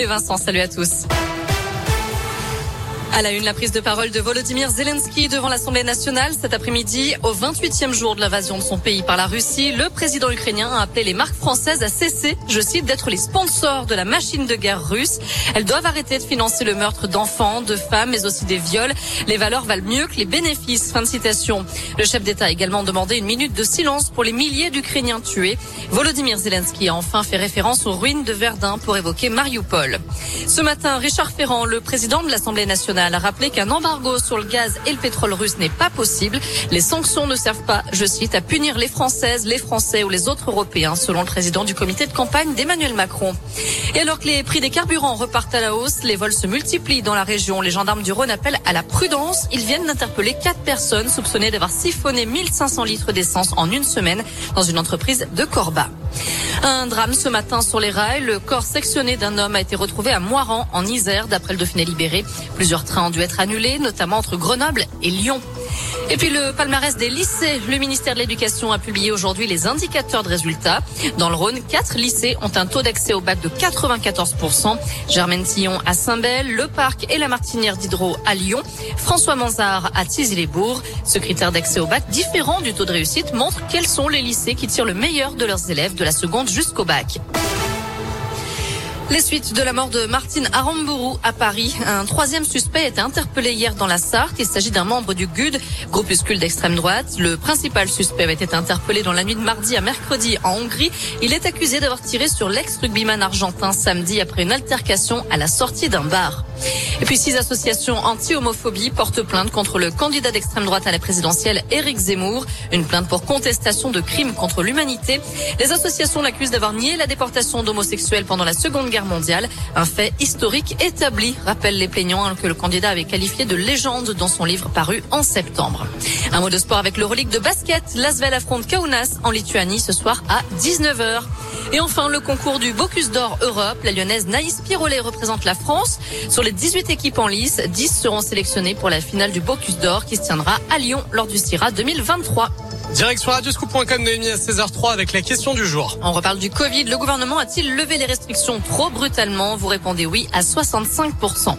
Et Vincent, salut à tous. À la une, la prise de parole de Volodymyr Zelensky devant l'Assemblée nationale cet après-midi. Au 28e jour de l'invasion de son pays par la Russie, le président ukrainien a appelé les marques françaises à cesser, je cite, d'être les sponsors de la machine de guerre russe. Elles doivent arrêter de financer le meurtre d'enfants, de femmes, mais aussi des viols. Les valeurs valent mieux que les bénéfices. Fin de citation. Le chef d'État a également demandé une minute de silence pour les milliers d'Ukrainiens tués. Volodymyr Zelensky a enfin fait référence aux ruines de Verdun pour évoquer Mariupol. Ce matin, Richard Ferrand, le président de l'Assemblée nationale, a rappelé qu'un embargo sur le gaz et le pétrole russe n'est pas possible. Les sanctions ne servent pas, je cite, à punir les Françaises, les Français ou les autres Européens, selon le président du comité de campagne d'Emmanuel Macron. Et alors que les prix des carburants repartent à la hausse, les vols se multiplient dans la région. Les gendarmes du Rhône appellent à la prudence. Ils viennent d'interpeller quatre personnes soupçonnées d'avoir siphonné 1500 litres d'essence en une semaine dans une entreprise de Corba. Un drame ce matin sur les rails. Le corps sectionné d'un homme a été retrouvé à Moiran, en Isère, d'après le Dauphiné libéré. Plusieurs trains ont dû être annulés, notamment entre Grenoble et Lyon. Et puis le palmarès des lycées. Le ministère de l'Éducation a publié aujourd'hui les indicateurs de résultats. Dans le Rhône, quatre lycées ont un taux d'accès au bac de 94%. Germaine Tillon à Saint-Bel, Le Parc et la Martinière d'Hydro à Lyon. François Manzard à Tizy-les-Bourgs. Ce critère d'accès au bac différent du taux de réussite montre quels sont les lycées qui tirent le meilleur de leurs élèves de la seconde jusqu'au bac. Les suites de la mort de Martine Aramburu à Paris. Un troisième suspect a été interpellé hier dans la Sarthe. Il s'agit d'un membre du GUD, groupuscule d'extrême droite. Le principal suspect avait été interpellé dans la nuit de mardi à mercredi en Hongrie. Il est accusé d'avoir tiré sur l'ex-rugbyman argentin samedi après une altercation à la sortie d'un bar. Et puis six associations anti-homophobie portent plainte contre le candidat d'extrême droite à la présidentielle Éric Zemmour. Une plainte pour contestation de crimes contre l'humanité. Les associations l'accusent d'avoir nié la déportation d'homosexuels pendant la Seconde Guerre mondiale. Un fait historique établi, rappellent les plaignants hein, que le candidat avait qualifié de légende dans son livre paru en septembre. Un mot de sport avec le relique de basket. L'Asvel affronte Kaunas en Lituanie ce soir à 19h. Et enfin, le concours du Bocuse d'Or Europe. La lyonnaise Naïs Pirolet représente la France. Sur les 18 équipes en lice, 10 seront sélectionnées pour la finale du Bocuse d'Or qui se tiendra à Lyon lors du CIRA 2023. Direction radioscoop.com Noémie à 16h03 avec la question du jour. On reparle du Covid. Le gouvernement a-t-il levé les restrictions trop brutalement? Vous répondez oui à 65%.